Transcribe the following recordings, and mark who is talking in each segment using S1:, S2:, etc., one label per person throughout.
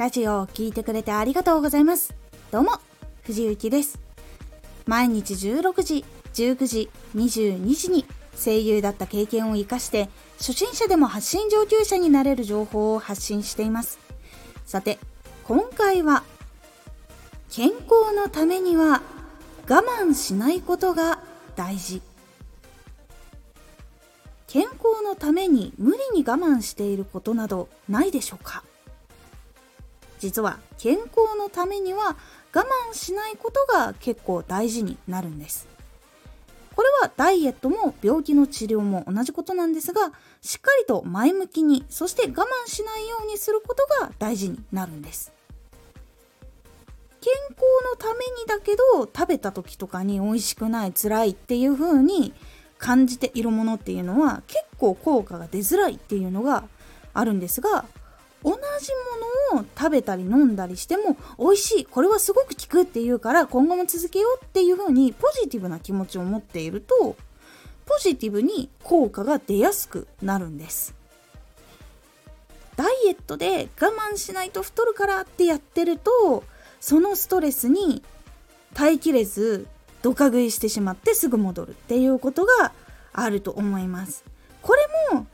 S1: ラジオを聴いてくれてありがとうございます。どうも、藤幸です。毎日16時、19時、22時に声優だった経験を活かして初心者でも発信上級者になれる情報を発信しています。さて、今回は健康のためには我慢しないことが大事。健康のために無理に我慢していることなどないでしょうか？実は健康のためには我慢しないことが結構大事になるんです。これはダイエットも病気の治療も同じことなんですがしっかりと前向きにそして我慢しないようにすることが大事になるんです。健康のためにだけど食べた時とかに美味しくない辛いっていう風に感じているものっていうのは結構効果が出づらいっていうのがあるんですが同じものを食べたり飲んだりしても美味しいこれはすごく効くっていうから今後も続けようっていう風にポジティブな気持ちを持っているとポジティブに効果が出やすくなるんですダイエットで我慢しないと太るからってやってるとそのストレスに耐えきれずドカ食いしてしまってすぐ戻るっていうことがあると思います。これも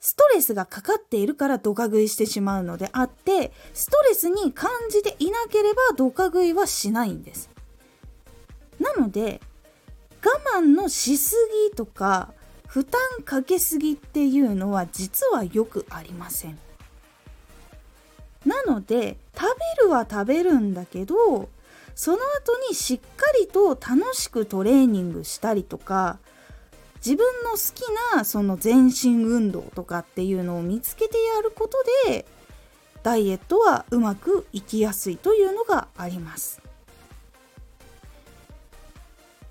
S1: ストレスがかかっているからドカ食いしてしまうのであってストレスに感じていなければドカ食いはしないんです。なので我慢のしすぎとか負担かけすぎっていうのは実はよくありません。なので食べるは食べるんだけどその後にしっかりと楽しくトレーニングしたりとか自分の好きなその全身運動とかっていうのを見つけてやることでダイエットはうまくいきやすいというのがあります。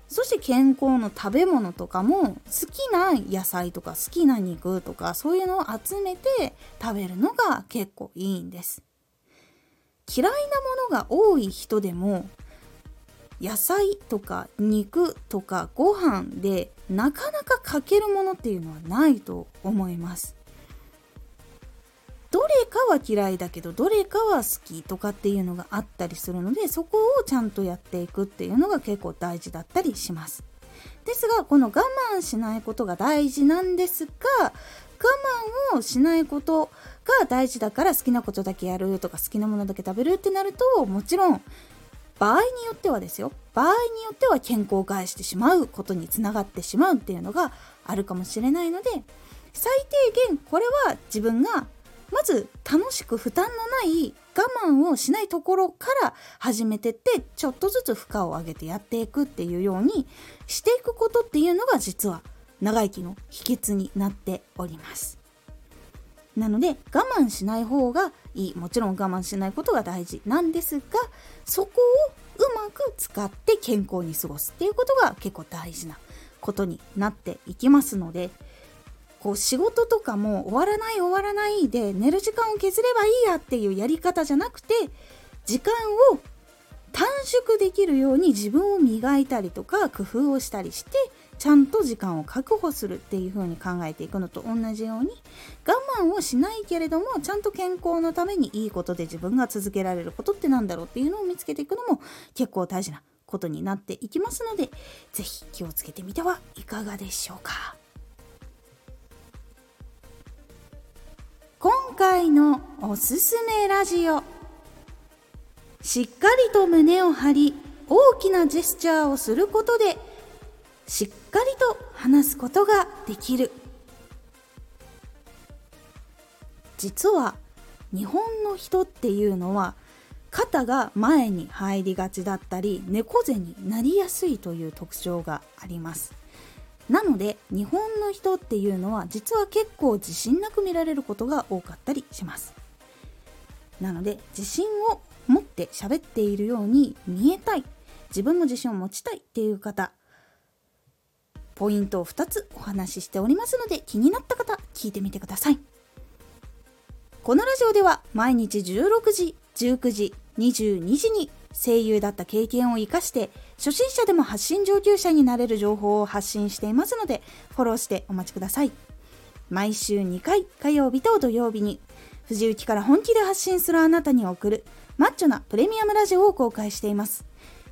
S1: そして健康の食べ物とかも好きな野菜とか好きな肉とかそういうのを集めて食べるのが結構いいんです。嫌いなものが多い人でも野菜とか肉とかご飯でなかなかかけるものっていうのはないと思います。どれかは嫌いだけどどれかは好きとかっていうのがあったりするのでそこをちゃんとやっていくっていうのが結構大事だったりします。ですがこの我慢しないことが大事なんですが我慢をしないことが大事だから好きなことだけやるとか好きなものだけ食べるってなるともちろん場合によってはですよ。場合によっては健康を害してしまうことにつながってしまうっていうのがあるかもしれないので最低限これは自分がまず楽しく負担のない我慢をしないところから始めてってちょっとずつ負荷を上げてやっていくっていうようにしていくことっていうのが実は長生きの秘訣になっております。なので我慢しない方がいい。もちろん我慢しないことが大事なんですがそこをうまく使って健康に過ごすっていうことが結構大事なことになっていきますのでこう仕事とかも終わらない終わらないで寝る時間を削ればいいやっていうやり方じゃなくて時間を短縮できるように自分を磨いたりとか工夫をしたりしてちゃんと時間を確保するっていう風に考えていくのと同じように我慢をしないけれどもちゃんと健康のためにいいことで自分が続けられることって何だろうっていうのを見つけていくのも結構大事なことになっていきますので是非気をつけてみてはいかがでしょうか。今回のおすすめラジオ。しっかりと胸を張り大きなジェスチャーをすることでしっかりと話すことができる。実は日本の人っていうのは肩が前に入りがちだったり猫背になりやすいという特徴があります。なので日本の人っていうのは実は結構自信なく見られることが多かったりします。なので自信を持って喋っているように見えたい。自分も自信を持ちたいっていう方ポイントを2つお話ししておりますので気になった方聞いてみてくださいこのラジオでは毎日16時19時22時に声優だった経験を生かして初心者でも発信上級者になれる情報を発信していますのでフォローしてお待ちください毎週2回火曜日と土曜日に藤雪から本気で発信するあなたに送るマッチョなプレミアムラジオを公開しています。